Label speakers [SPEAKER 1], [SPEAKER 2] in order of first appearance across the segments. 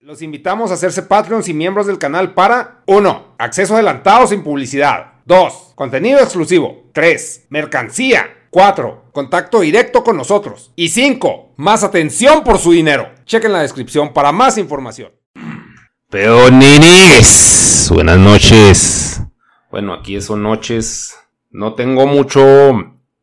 [SPEAKER 1] Los invitamos a hacerse Patreons y miembros del canal para 1. Acceso adelantado sin publicidad. 2. Contenido exclusivo. 3. Mercancía. 4. Contacto directo con nosotros. Y 5. Más atención por su dinero. Chequen la descripción para más información. Peonines. Buenas noches. Bueno, aquí son noches. No tengo mucho,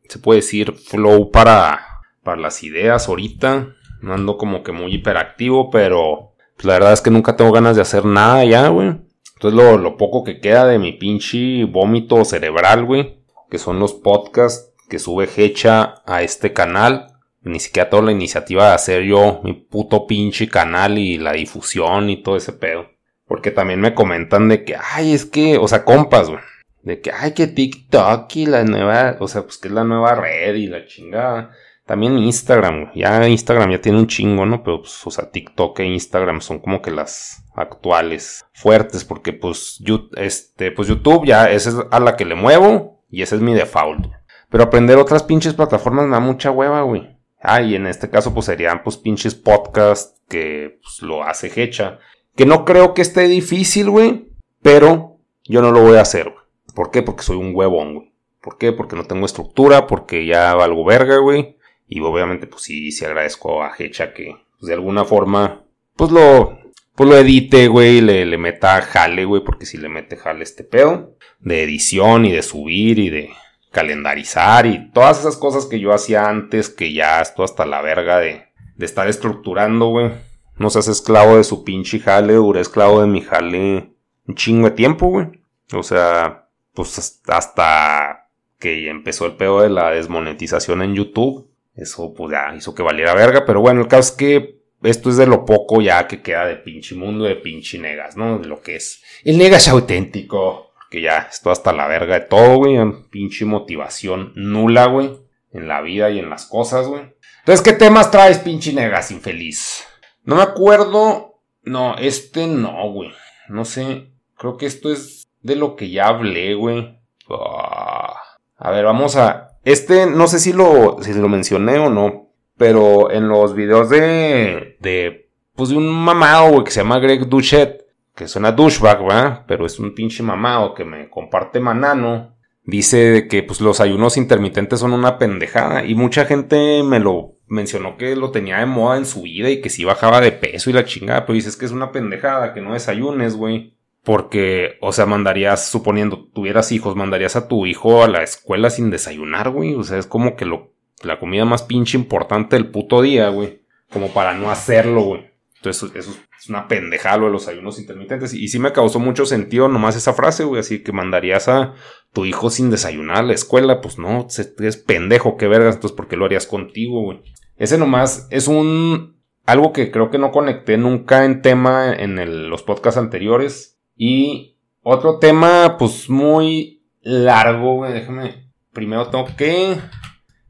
[SPEAKER 1] se puede decir, flow para, para las ideas ahorita. No ando como que muy hiperactivo, pero pues la verdad es que nunca tengo ganas de hacer nada ya, güey. Entonces lo, lo poco que queda de mi pinche vómito cerebral, güey, que son los podcasts que sube Hecha a este canal. Ni siquiera toda la iniciativa de hacer yo mi puto pinche canal y la difusión y todo ese pedo. Porque también me comentan de que, ay, es que, o sea, compas, güey. De que, ay, que TikTok y la nueva, o sea, pues que es la nueva red y la chingada. También Instagram, ya Instagram ya tiene un chingo, ¿no? Pero, pues, o sea, TikTok e Instagram son como que las actuales fuertes, porque, pues, este, pues YouTube ya esa es a la que le muevo y ese es mi default. Pero aprender otras pinches plataformas me da mucha hueva, güey. Ah, y en este caso, pues serían, pues, pinches podcasts que pues, lo hace Hecha. Que no creo que esté difícil, güey. Pero yo no lo voy a hacer, güey. ¿Por qué? Porque soy un huevón, güey. ¿Por qué? Porque no tengo estructura, porque ya valgo verga, güey. Y obviamente, pues sí, sí agradezco a Hecha que, pues, de alguna forma, pues lo, pues lo edite, güey, le, le meta jale, güey, porque si le mete jale este pedo, de edición y de subir y de calendarizar y todas esas cosas que yo hacía antes, que ya estoy hasta la verga de, de estar estructurando, güey. No seas esclavo de su pinche jale, duré esclavo de mi jale un chingo de tiempo, güey. O sea, pues hasta que empezó el pedo de la desmonetización en YouTube eso pues ya hizo que valiera verga, pero bueno, el caso es que esto es de lo poco ya que queda de pinche mundo, de pinche negas, ¿no? De lo que es el negas auténtico. Que ya esto hasta la verga de todo, güey. Pinche motivación nula, güey. En la vida y en las cosas, güey. Entonces, ¿qué temas traes, pinche negas infeliz? No me acuerdo. No, este no, güey. No sé. Creo que esto es de lo que ya hablé, güey. Ah. A ver, vamos a este, no sé si lo, si lo mencioné o no, pero en los videos de, de, pues de un mamado, que se llama Greg Duchet, que suena douchebag, ¿verdad? Pero es un pinche mamado que me comparte manano. Dice que, pues, los ayunos intermitentes son una pendejada. Y mucha gente me lo mencionó que lo tenía de moda en su vida y que si bajaba de peso y la chingada. Pero dices que es una pendejada, que no desayunes, güey. Porque, o sea, mandarías, suponiendo tuvieras hijos, mandarías a tu hijo a la escuela sin desayunar, güey. O sea, es como que lo, la comida más pinche importante del puto día, güey. Como para no hacerlo, güey. Entonces, eso es una pendejada lo de los ayunos intermitentes. Y, sí me causó mucho sentido nomás esa frase, güey. Así que mandarías a tu hijo sin desayunar a la escuela. Pues no, es pendejo, qué vergas. Entonces, ¿por qué lo harías contigo, güey? Ese nomás es un. Algo que creo que no conecté nunca en tema en los podcasts anteriores y otro tema, pues muy largo, güey. Déjame. Primero tengo que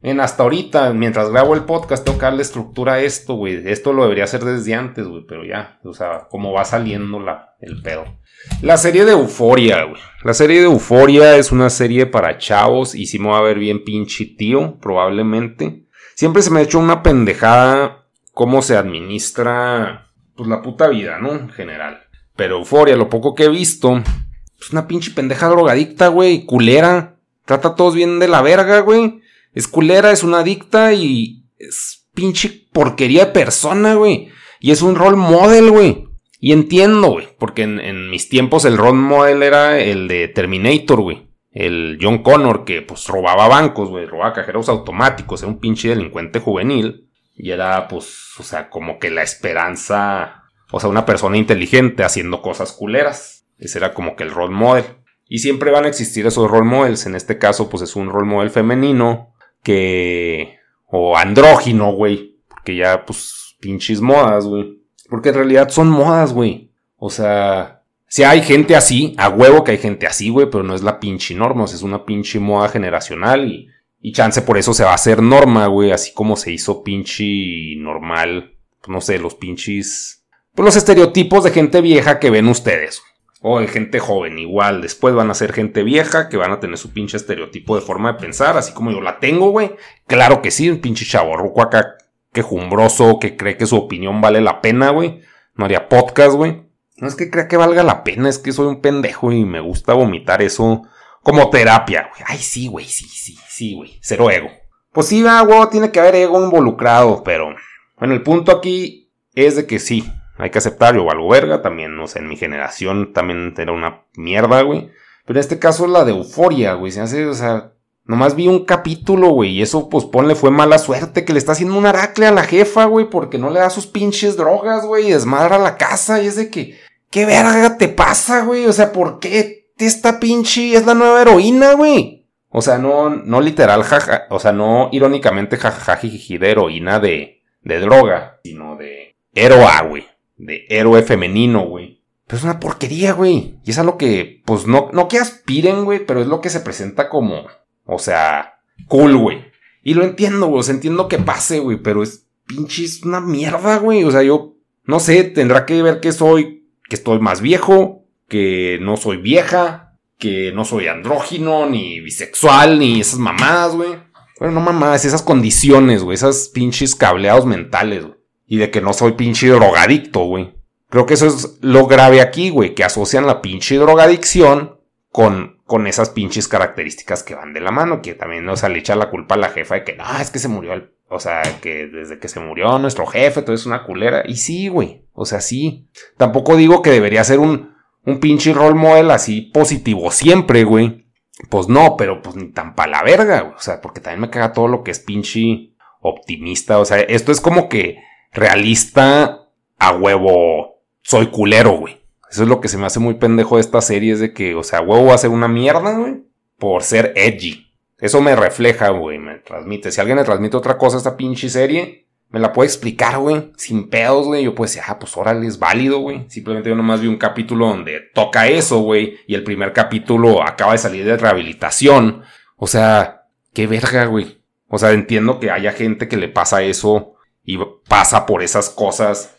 [SPEAKER 1] en hasta ahorita, mientras grabo el podcast, tengo que darle estructura a esto, güey. Esto lo debería hacer desde antes, güey, pero ya, o sea, como va saliendo la, el pedo. La serie de Euforia, güey. La serie de Euforia es una serie para chavos y si me va a ver bien pinche tío, probablemente. Siempre se me ha hecho una pendejada cómo se administra, pues, la puta vida, ¿no? En general. Pero Euforia, lo poco que he visto, es una pinche pendeja drogadicta, güey, culera. Trata a todos bien de la verga, güey. Es culera, es una adicta y es pinche porquería de persona, güey. Y es un role model, güey. Y entiendo, güey, porque en, mis tiempos el role model era el de Terminator, güey. El John Connor que pues robaba bancos, güey, robaba cajeros automáticos, era un pinche delincuente juvenil. Y era pues, o sea, como que la esperanza, o sea, una persona inteligente haciendo cosas culeras. Ese era como que el role model. Y siempre van a existir esos role models. En este caso, pues es un role model femenino que... o andrógino, güey. Porque ya, pues, pinches modas, güey. Porque en realidad son modas, güey. O sea, si hay gente así, a huevo que hay gente así, güey, pero no es la pinche norma, o sea, es una pinche moda generacional y, y chance por eso se va a hacer norma, güey, así como se hizo pinche normal, no sé, los pinches... Pues los estereotipos de gente vieja que ven ustedes. O de gente joven, igual. Después van a ser gente vieja que van a tener su pinche estereotipo de forma de pensar, así como yo la tengo, güey. Claro que sí, un pinche chaborruco acá quejumbroso que cree que su opinión vale la pena, güey. No haría podcast, güey. No es que crea que valga la pena, es que soy un pendejo y me gusta vomitar eso como terapia, güey. Ay, sí, güey, sí, sí, sí, güey. Cero ego. Pues sí, güey, tiene que haber ego involucrado, pero bueno, el punto aquí es de que sí, hay que aceptar, yo valgo verga, también, no sé, en mi generación también era una mierda, güey. Pero en este caso es la de euforia, güey. Se o sea, nomás vi un capítulo, güey. Y eso, pues ponle, fue mala suerte que le está haciendo un aracle a la jefa, güey. Porque no le da sus pinches drogas, güey. Y desmadra la casa. Y es de que, ¿qué verga te pasa, güey? O sea, ¿por qué esta pinche es la nueva heroína, güey? O sea, no, no literal, jaja. O sea, no irónicamente jajajiji de heroína de, de droga, sino de héroa, güey de héroe femenino, güey. Pero es una porquería, güey. Y es algo que, pues no, no que aspiren, güey, pero es lo que se presenta como, o sea, cool, güey. Y lo entiendo, güey, o entiendo que pase, güey, pero es pinche, es una mierda, güey. O sea, yo, no sé, tendrá que ver que soy, que estoy más viejo, que no soy vieja, que no soy andrógino, ni bisexual, ni esas mamadas, güey. Bueno, no mamadas, esas condiciones, güey, esas pinches cableados mentales, güey y de que no soy pinche drogadicto, güey. Creo que eso es lo grave aquí, güey, que asocian la pinche drogadicción con, con esas pinches características que van de la mano, que también, o sea, le echa la culpa a la jefa de que, no, es que se murió el, o sea, que desde que se murió nuestro jefe, todo es una culera. Y sí, güey, o sea, sí. Tampoco digo que debería ser un, un pinche role model así positivo siempre, güey. Pues no, pero pues ni tan pa' la verga, güey. O sea, porque también me caga todo lo que es pinche optimista. O sea, esto es como que realista a huevo soy culero, güey. Eso es lo que se me hace muy pendejo de esta serie, es de que, o sea, huevo va a ser una mierda, güey, por ser edgy. Eso me refleja, güey, me transmite. Si alguien le transmite otra cosa a esta pinche serie, me la puede explicar, güey, sin pedos, güey. Yo puedo decir, ah, pues órale, es válido, güey. Simplemente yo nomás vi un capítulo donde toca eso, güey, y el primer capítulo acaba de salir de rehabilitación. O sea, qué verga, güey. O sea, entiendo que haya gente que le pasa eso y pasa por esas cosas.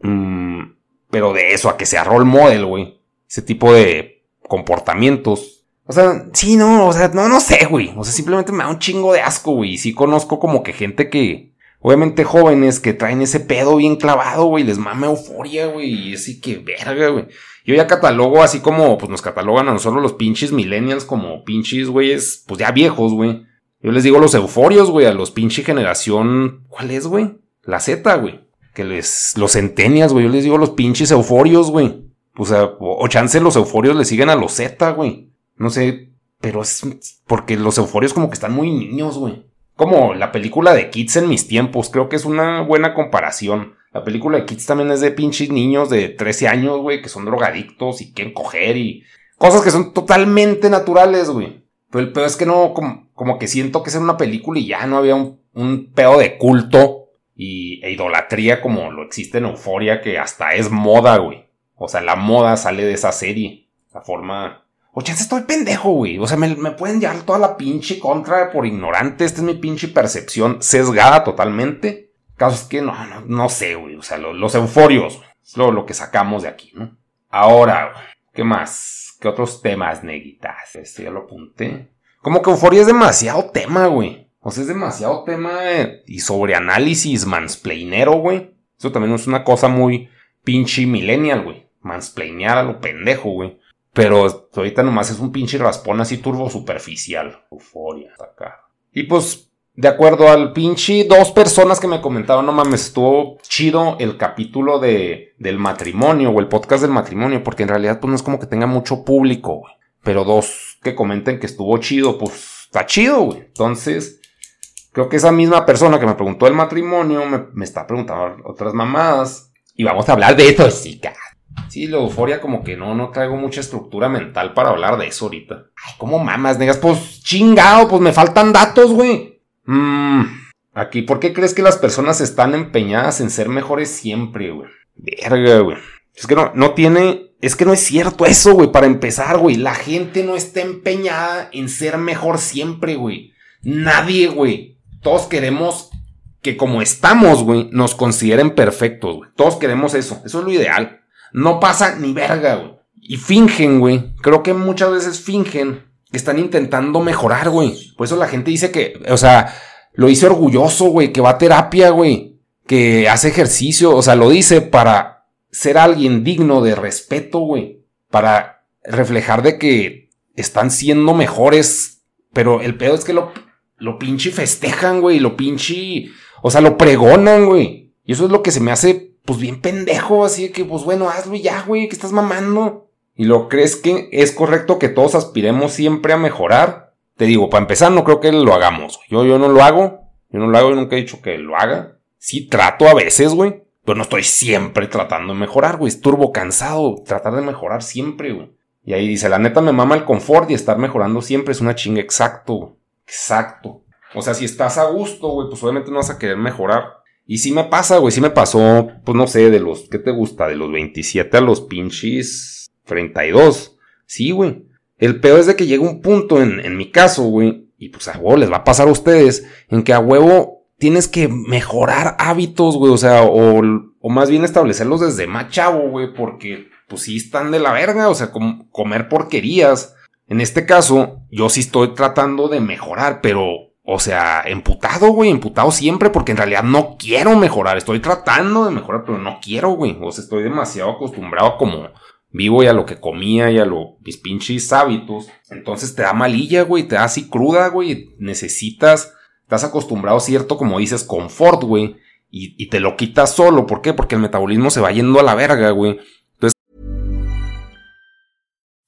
[SPEAKER 1] Mm, pero de eso a que sea role model, güey. Ese tipo de comportamientos. O sea, sí, no, o sea, no, no sé, güey. O sea, simplemente me da un chingo de asco, güey. Y sí conozco como que gente que, obviamente jóvenes que traen ese pedo bien clavado, güey. Les mame euforia, güey. Y así que verga, güey. Yo ya catalogo así como, pues nos catalogan a nosotros los pinches millennials como pinches, güeyes, pues ya viejos, güey. Yo les digo los euforios, güey, a los pinches generación, ¿cuál es, güey? La Z, güey. Que les, los centenias, güey. Yo les digo los pinches euforios, güey. O sea, o, chance los euforios le siguen a los Z, güey. No sé, pero es porque los euforios como que están muy niños, güey. Como la película de Kids en mis tiempos, creo que es una buena comparación. La película de Kids también es de pinches niños de 13 años, güey, que son drogadictos y quieren coger y cosas que son totalmente naturales, güey. Pero el peor es que no, como, que siento que es una película y ya no había un, un pedo de culto y, e idolatría como lo existe en Euforia, que hasta es moda, güey. O sea, la moda sale de esa serie. La forma. O chance estoy pendejo, güey. O sea, me, pueden llevar toda la pinche contra por ignorante. Esta es mi pinche percepción sesgada totalmente. Caso es que no, no, no sé, güey. O sea, los euforios, Es lo, lo, que sacamos de aquí, ¿no? Ahora, ¿qué más? ¿Qué otros temas, neguitas? Este ya lo apunté. Como que euforia es demasiado tema, güey. O sea, es demasiado tema y sobre análisis mansplainero, güey. Eso también es una cosa muy pinche millennial, güey. Mansplainear a lo pendejo, güey. Pero ahorita nomás es un pinche raspón así turbo superficial. Euforia, acá. Y pues, de acuerdo al pinche dos personas que me comentaron, no mames, estuvo chido el capítulo de, del matrimonio o el podcast del matrimonio, porque en realidad pues no es como que tenga mucho público, güey. Pero dos que comenten que estuvo chido, pues está chido, güey. Entonces, creo que esa misma persona que me preguntó el matrimonio me, me está preguntando otras mamadas. Y vamos a hablar de eso, chicas. Sí, la euforia como que no, no traigo mucha estructura mental para hablar de eso ahorita. Ay, ¿cómo mamas, negas? Pues chingado, pues me faltan datos, güey. Mmm. Aquí, ¿por qué crees que las personas están empeñadas en ser mejores siempre, güey? Verga, güey. Es que no, no tiene. Es que no es cierto eso, güey. Para empezar, güey. La gente no está empeñada en ser mejor siempre, güey. Nadie, güey. Todos queremos que como estamos, güey, nos consideren perfectos, güey. Todos queremos eso. Eso es lo ideal no pasa ni verga, güey. Y fingen, güey. Creo que muchas veces fingen que están intentando mejorar, güey. Por eso la gente dice que, o sea, lo dice orgulloso, güey, que va a terapia, güey, que hace ejercicio, o sea, lo dice para ser alguien digno de respeto, güey, para reflejar de que están siendo mejores, pero el pedo es que lo, lo pinche festejan, güey, lo pinche, o sea, lo pregonan, güey. Y eso es lo que se me hace pues bien pendejo, así que pues bueno, hazlo ya, güey, que estás mamando. ¿Y lo crees que es correcto que todos aspiremos siempre a mejorar? Te digo, para empezar, no creo que lo hagamos. Yo, yo no lo hago. Yo no lo hago, yo nunca he dicho que lo haga. Sí, trato a veces, güey. Pero no estoy siempre tratando de mejorar, güey. Es turbo cansado tratar de mejorar siempre, güey. Y ahí dice, la neta me mama el confort y estar mejorando siempre es una chinga exacto, Exacto. O sea, si estás a gusto, güey, pues obviamente no vas a querer mejorar. Y sí me pasa, güey, sí me pasó, pues no sé, de los, ¿qué te gusta? De los 27 a los pinches 32. Sí, güey. El peor es de que llega un punto en, en mi caso, güey, y pues a huevo les va a pasar a ustedes, en que a huevo tienes que mejorar hábitos, güey, o sea, o, o más bien establecerlos desde más chavo, güey, porque pues sí están de la verga, o sea, comer porquerías. En este caso, yo sí estoy tratando de mejorar, pero o sea, emputado, güey, emputado siempre porque en realidad no quiero mejorar. Estoy tratando de mejorar, pero no quiero, güey. O sea, estoy demasiado acostumbrado a como vivo y a lo que comía y a lo, mis pinches hábitos. Entonces te da malilla, güey, te da así cruda, güey. Necesitas, estás acostumbrado cierto, como dices, confort, güey. Y, y te lo quitas solo. ¿Por qué? Porque el metabolismo se va yendo a la verga, güey.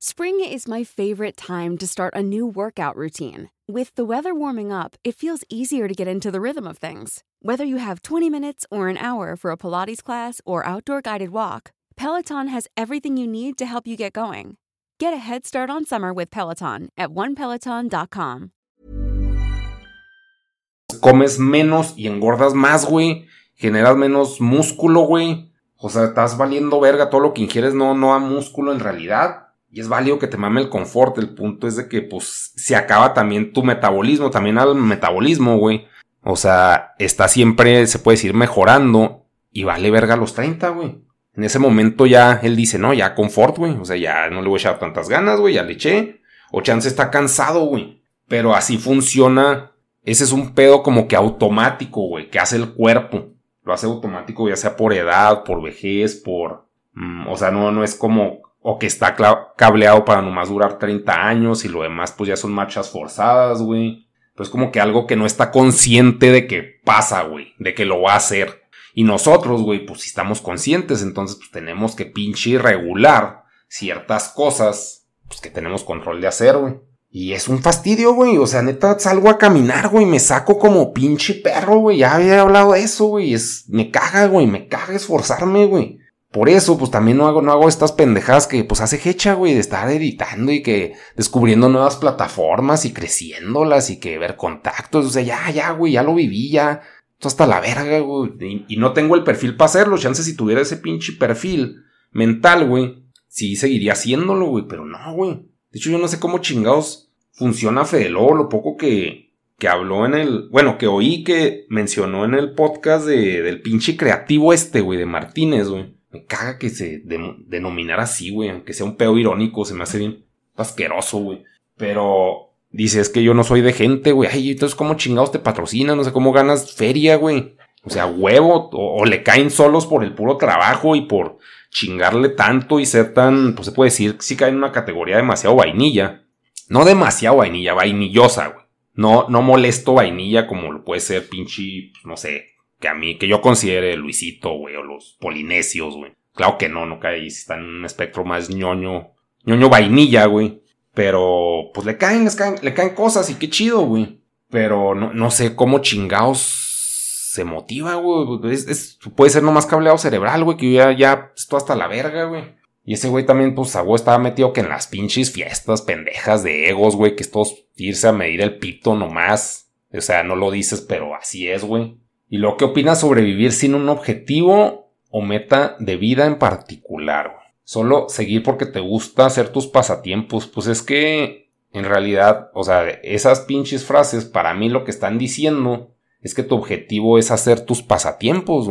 [SPEAKER 2] Spring is my favorite time to start a new workout routine. With the weather warming up, it feels easier to get into the rhythm of things. Whether you have 20 minutes or an hour for a Pilates class or outdoor guided walk, Peloton has everything you need to help you get going. Get a head start on summer with Peloton at onepeloton.com.
[SPEAKER 1] Comes menos y engordas más, güey. Generas menos músculo, güey. O sea, estás valiendo verga. Todo lo que ingieres no, no da músculo en realidad. Y es válido que te mame el confort. El punto es de que, pues, se acaba también tu metabolismo, también al metabolismo, güey. O sea, está siempre, se puede decir, mejorando. Y vale verga los 30, güey. En ese momento ya él dice, no, ya confort, güey. O sea, ya no le voy a echar tantas ganas, güey, ya le eché. O chance está cansado, güey. Pero así funciona. Ese es un pedo como que automático, güey, que hace el cuerpo. Lo hace automático, ya sea por edad, por vejez, por... Mm, o sea, no, no es como o que está cableado para nomás durar 30 años y lo demás pues ya son marchas forzadas, güey. Pues como que algo que no está consciente de que pasa, güey, de que lo va a hacer. Y nosotros, güey, pues si estamos conscientes, entonces pues tenemos que pinche regular ciertas cosas pues, que tenemos control de hacer, güey. Y es un fastidio, güey. O sea, neta, salgo a caminar, güey. Me saco como pinche perro, güey. Ya había hablado de eso, güey. Es, me caga, güey. Me caga esforzarme, güey. Por eso, pues también no hago, no hago estas pendejadas que pues hace hecha, güey, de estar editando y que descubriendo nuevas plataformas y creciéndolas y que ver contactos. O sea, ya, ya, güey, ya lo viví, ya. Esto hasta la verga, güey. Y, no tengo el perfil para hacerlo. Chance si tuviera ese pinche perfil mental, güey. Sí seguiría haciéndolo, güey. Pero no, güey. De hecho, yo no sé cómo chingados funciona Fede Lobo, lo poco que, que habló en el, bueno, que oí que mencionó en el podcast de, del pinche creativo este, güey, de Martínez, güey. Me caga que se denominara así, güey, aunque sea un peo irónico, se me hace bien asqueroso, güey. Pero dice, es que yo no soy de gente, güey. Ay, entonces, ¿cómo chingados te patrocinan? No sé cómo ganas feria, güey. O sea, huevo, o, le caen solos por el puro trabajo y por chingarle tanto y ser tan, pues se puede decir, sí cae en una categoría demasiado vainilla. No demasiado vainilla, vainillosa, güey. No, no molesto vainilla como lo puede ser pinche, pues, no sé, que a mí, que yo considere Luisito, güey, o los polinesios, güey. Claro que no, no cae, está en un espectro más ñoño, ñoño vainilla, güey. Pero, pues le caen, le caen cosas y qué chido, güey. Pero no, no sé cómo chingados se motiva, güey. Es, puede ser nomás cableado cerebral, güey, que ya, ya estoy hasta la verga, güey. Y ese güey también, pues, a estaba metido que en las pinches fiestas pendejas de egos, güey, que es todos irse a medir el pito nomás. O sea, no lo dices, pero así es, güey. ¿Y lo que opinas sobre vivir sin un objetivo o meta de vida en particular? Solo seguir porque te gusta hacer tus pasatiempos. Pues es que, en realidad, o sea, esas pinches frases, para mí lo que están diciendo es que tu objetivo es hacer tus pasatiempos.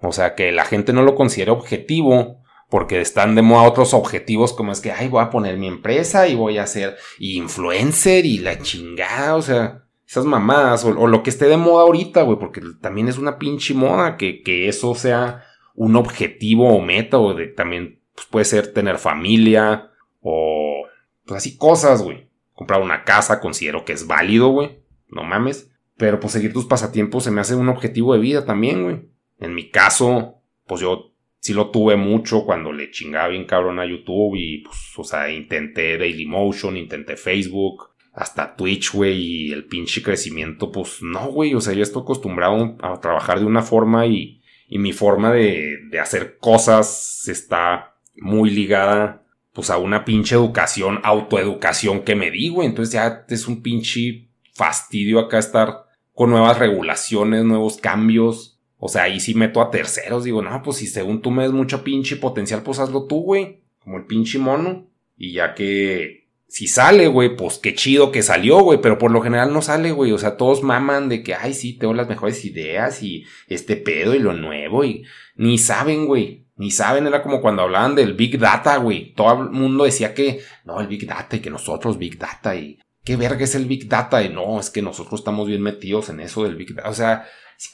[SPEAKER 1] O sea, que la gente no lo considere objetivo porque están de moda otros objetivos como es que, ay, voy a poner mi empresa y voy a ser influencer y la chingada, o sea, esas mamadas, o, lo que esté de moda ahorita, güey, porque también es una pinche moda que, que eso sea un objetivo o meta, o de, también pues, puede ser tener familia, o pues así cosas, güey. Comprar una casa, considero que es válido, güey, no mames. Pero pues seguir tus pasatiempos se me hace un objetivo de vida también, güey. En mi caso, pues yo sí lo tuve mucho cuando le chingaba bien cabrón a YouTube y pues, o sea, intenté Dailymotion, intenté Facebook, hasta Twitch, güey, y el pinche crecimiento, pues no, güey, o sea, yo estoy acostumbrado a trabajar de una forma y, y mi forma de, de hacer cosas está muy ligada, pues a una pinche educación, autoeducación que me di, güey, entonces ya es un pinche fastidio acá estar con nuevas regulaciones, nuevos cambios, o sea, ahí sí meto a terceros. Digo, no, pues si según tú me das mucho pinche potencial, pues hazlo tú, güey. Como el pinche mono. Y ya que si sale, güey, pues qué chido que salió, güey. Pero por lo general no sale, güey. O sea, todos maman de que, ay, sí, tengo las mejores ideas y este pedo y lo nuevo. Y ni saben, güey. Ni saben, era como cuando hablaban del Big Data, güey. Todo el mundo decía que, no, el Big Data y que nosotros Big Data y qué verga es el Big Data. Y no, es que nosotros estamos bien metidos en eso del Big Data. O sea,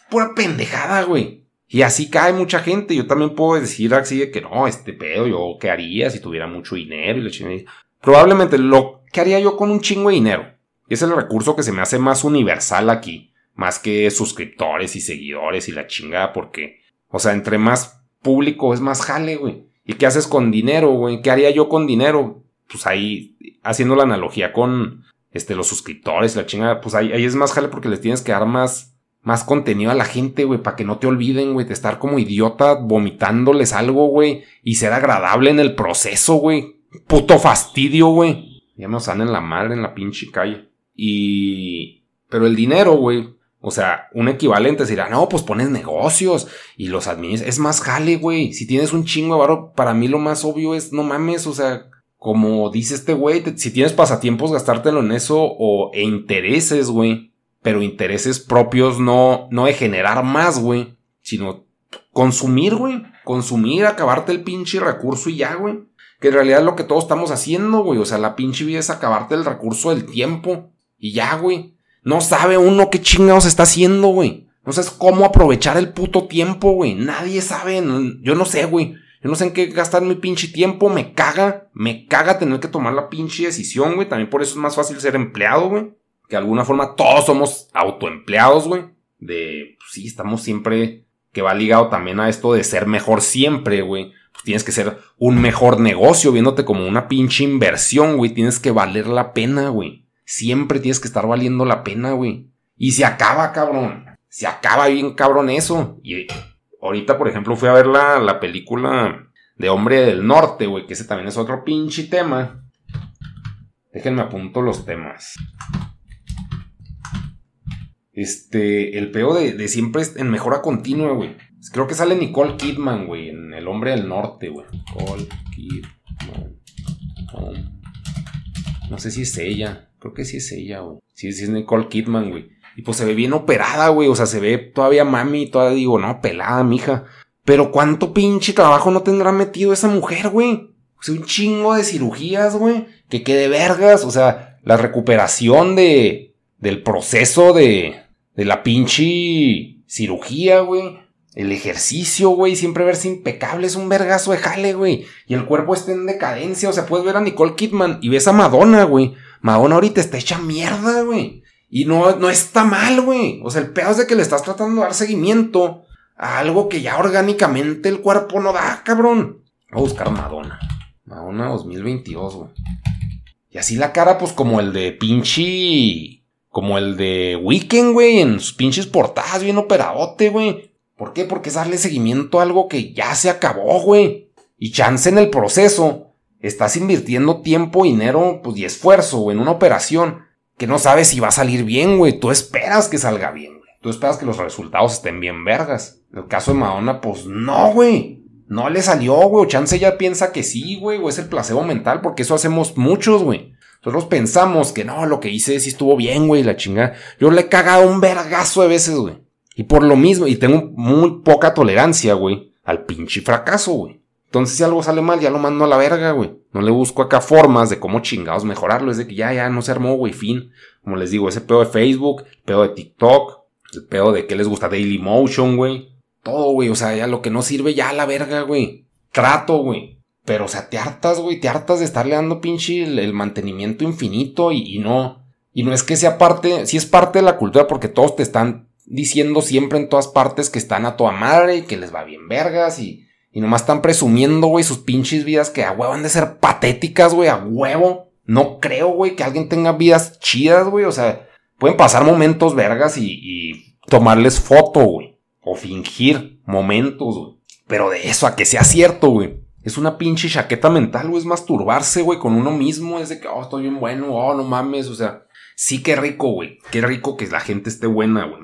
[SPEAKER 1] pura pendejada, güey. Y así cae mucha gente. Yo también puedo decir así de que no, este pedo, yo qué haría si tuviera mucho dinero y le Probablemente lo que haría yo con un chingo de dinero. Es el recurso que se me hace más universal aquí. Más que suscriptores y seguidores y la chingada, porque, o sea, entre más público es más jale, güey. ¿Y qué haces con dinero, güey? ¿Qué haría yo con dinero? Pues ahí, haciendo la analogía con este, los suscriptores y la chingada, pues ahí, ahí es más jale porque les tienes que dar más más contenido a la gente, güey, para que no te olviden, güey, de estar como idiota vomitándoles algo, güey, y ser agradable en el proceso, güey. Puto fastidio, güey. Ya nos dan en la madre en la pinche calle. Y... Pero el dinero, güey. O sea, un equivalente dirá, no, pues pones negocios y los administras. Es más jale, güey. Si tienes un chingo de varo, para mí lo más obvio es, no mames, o sea, como dice este güey, si tienes pasatiempos, gastártelo en eso o e intereses, güey pero intereses propios no, no de generar más, güey, sino consumir, güey, consumir, acabarte el pinche recurso y ya, güey. Que en realidad es lo que todos estamos haciendo, güey. O sea, la pinche vida es acabarte el recurso del tiempo. Y ya, güey. No sabe uno qué chingados está haciendo, güey. No sabes cómo aprovechar el puto tiempo, güey. Nadie sabe. Yo no sé, güey. Yo no sé en qué gastar mi pinche tiempo. Me caga. Me caga tener que tomar la pinche decisión, güey. También por eso es más fácil ser empleado, güey que de alguna forma todos somos autoempleados, güey. De, pues sí, estamos siempre, que va ligado también a esto de ser mejor siempre, güey. Tienes que ser un mejor negocio, viéndote como una pinche inversión, güey. Tienes que valer la pena, güey. Siempre tienes que estar valiendo la pena, güey. Y se acaba, cabrón. Se acaba bien, cabrón, eso. Y ahorita, por ejemplo, fui a ver la, la película de Hombre del Norte, güey, que ese también es otro pinche tema. Déjenme apunto los temas. Este, el peo de, de siempre es en mejora continua, güey. Creo que sale Nicole Kidman, güey, en El Hombre del Norte, güey. Nicole Kidman. No sé si es ella. Creo que sí es ella, güey. Sí, sí es Nicole Kidman, güey. Y pues se ve bien operada, güey. O sea, se ve todavía mami. Todavía digo, no, pelada, mija. Pero cuánto pinche trabajo no tendrá metido esa mujer, güey. O sea, un chingo de cirugías, güey. Que quede vergas. O sea, la recuperación de. del proceso de. de la pinche cirugía, güey el ejercicio, güey, siempre verse impecable, es un vergazo de jale, güey. Y el cuerpo está en decadencia, o sea, puedes ver a Nicole Kidman y ves a Madonna, güey. Madonna ahorita está hecha mierda, güey. Y no, no está mal, güey. O sea, el pedo es de que le estás tratando de dar seguimiento a algo que ya orgánicamente el cuerpo no da, cabrón. Voy a buscar Madonna. Madonna 2022, güey. Y así la cara, pues como el de pinche... Como el de Weekend, güey, en sus pinches portadas bien operadote, güey. ¿Por qué? Porque es darle seguimiento a algo que ya se acabó, güey. Y chance en el proceso. Estás invirtiendo tiempo, dinero pues, y esfuerzo en una operación que no sabes si va a salir bien, güey. Tú esperas que salga bien, güey. Tú esperas que los resultados estén bien vergas. En el caso de Madonna, pues no, güey. No le salió, güey. Chance ya piensa que sí, güey. O es el placebo mental, porque eso hacemos muchos, güey. Nosotros pensamos que no, lo que hice sí estuvo bien, güey, la chingada. Yo le he cagado un vergazo de veces, güey. Y por lo mismo, y tengo muy poca tolerancia, güey, al pinche fracaso, güey. Entonces, si algo sale mal, ya lo mando a la verga, güey. No le busco acá formas de cómo chingados mejorarlo. Es de que ya, ya no se armó, güey, fin. Como les digo, ese pedo de Facebook, el pedo de TikTok, el pedo de que les gusta Daily Motion, güey. Todo, güey. O sea, ya lo que no sirve, ya a la verga, güey. Trato, güey. Pero, o sea, te hartas, güey. Te hartas de estarle dando pinche el, mantenimiento infinito y, y, no. Y no es que sea parte, sí es parte de la cultura porque todos te están diciendo siempre en todas partes que están a toda madre y que les va bien vergas y, y nomás están presumiendo, güey, sus pinches vidas que a huevo han de ser patéticas, güey, a huevo. No creo, güey, que alguien tenga vidas chidas, güey. O sea, pueden pasar momentos vergas y, y tomarles foto, güey. O fingir momentos, güey. Pero de eso a que sea cierto, güey. Es una pinche chaqueta mental, güey. Es masturbarse, güey, con uno mismo. Es de que, oh, estoy bien bueno, oh, no mames. O sea, sí qué rico, güey. Qué rico que la gente esté buena, güey.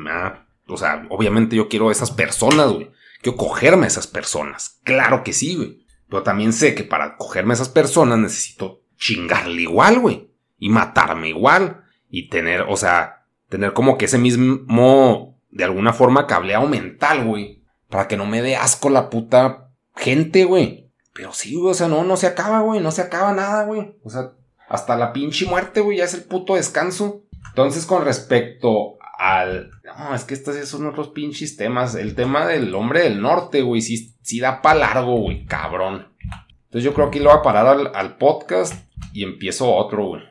[SPEAKER 1] O sea, obviamente yo quiero a esas personas, güey. Quiero cogerme a esas personas. Claro que sí, güey. Pero también sé que para cogerme a esas personas necesito chingarle igual, güey. Y matarme igual. Y tener, o sea, tener como que ese mismo, de alguna forma, cableado mental, güey. Para que no me dé asco la puta gente, güey. Pero sí, güey, o sea, no, no se acaba, güey. No se acaba nada, güey. O sea, hasta la pinche muerte, güey, ya es el puto descanso. Entonces, con respecto al. No, es que estos son otros pinches temas. El tema del hombre del norte, güey, sí, da pa' largo, güey, cabrón. Entonces, yo creo que lo voy a parar al, podcast y empiezo otro, güey.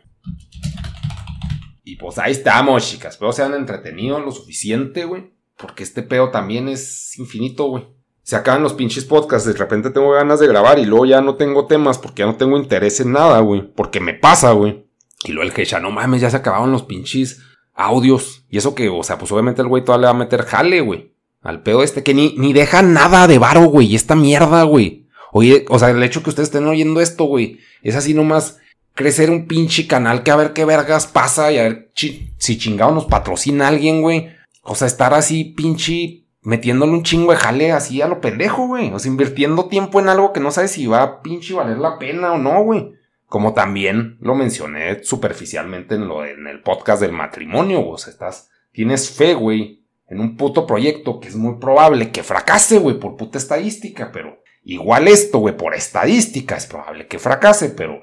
[SPEAKER 1] Y pues ahí estamos, chicas. Espero sean entretenidos lo suficiente, güey. Porque este pedo también es infinito, güey se acaban los pinches podcasts, de repente tengo ganas de grabar y luego ya no tengo temas porque ya no tengo interés en nada, güey. Porque me pasa, güey. Y luego el que ya no mames, ya se acabaron los pinches audios. Y eso que, o sea, pues obviamente el güey todavía le va a meter jale, güey. Al pedo este que ni, ni deja nada de varo, güey. Y esta mierda, güey. Oye, o sea, el hecho que ustedes estén oyendo esto, güey. Es así nomás crecer un pinche canal que a ver qué vergas pasa y a ver si chingado nos patrocina alguien, güey. O sea, estar así pinche metiéndole un chingo de jale así a lo pendejo, güey. O sea, invirtiendo tiempo en algo que no sabes si va a pinche valer la pena o no, güey. Como también lo mencioné superficialmente en, lo, en el podcast del matrimonio, o sea, estás, tienes fe, güey, en un puto proyecto que es muy probable que fracase, güey, por puta estadística, pero igual esto, güey, por estadística es probable que fracase, pero,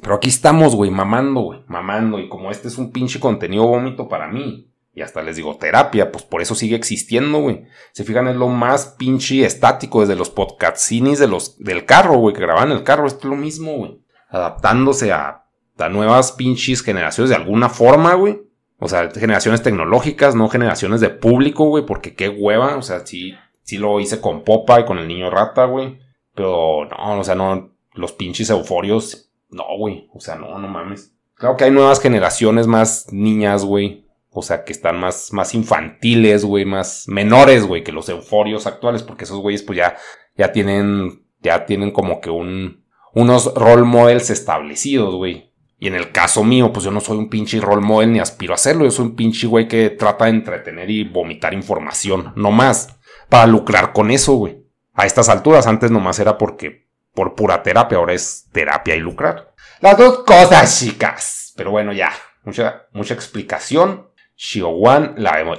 [SPEAKER 1] pero aquí estamos, güey, mamando, güey, mamando, y como este es un pinche contenido vómito para mí, y hasta les digo terapia, pues por eso sigue existiendo, güey. Se fijan, es lo más pinche estático desde los podcastinis de los, del carro, güey, que graban el carro. Esto es lo mismo, güey. Adaptándose a, a nuevas pinches generaciones de alguna forma, güey. O sea, generaciones tecnológicas, no generaciones de público, güey, porque qué hueva. O sea, sí, sí lo hice con Popa y con el niño rata, güey. Pero no, o sea, no, los pinches euforios, no, güey. O sea, no, no mames. Claro que hay nuevas generaciones más niñas, güey. O sea, que están más, más infantiles, güey, más menores, güey, que los euforios actuales, porque esos güeyes, pues ya, ya tienen, ya tienen como que un, unos role models establecidos, güey. Y en el caso mío, pues yo no soy un pinche role model ni aspiro a hacerlo. Yo soy un pinche güey que trata de entretener y vomitar información, no más. Para lucrar con eso, güey. A estas alturas, antes nomás era porque, por pura terapia, ahora es terapia y lucrar. Las dos cosas, chicas. Pero bueno, ya. Mucha, mucha explicación. Shiowan, la vemos.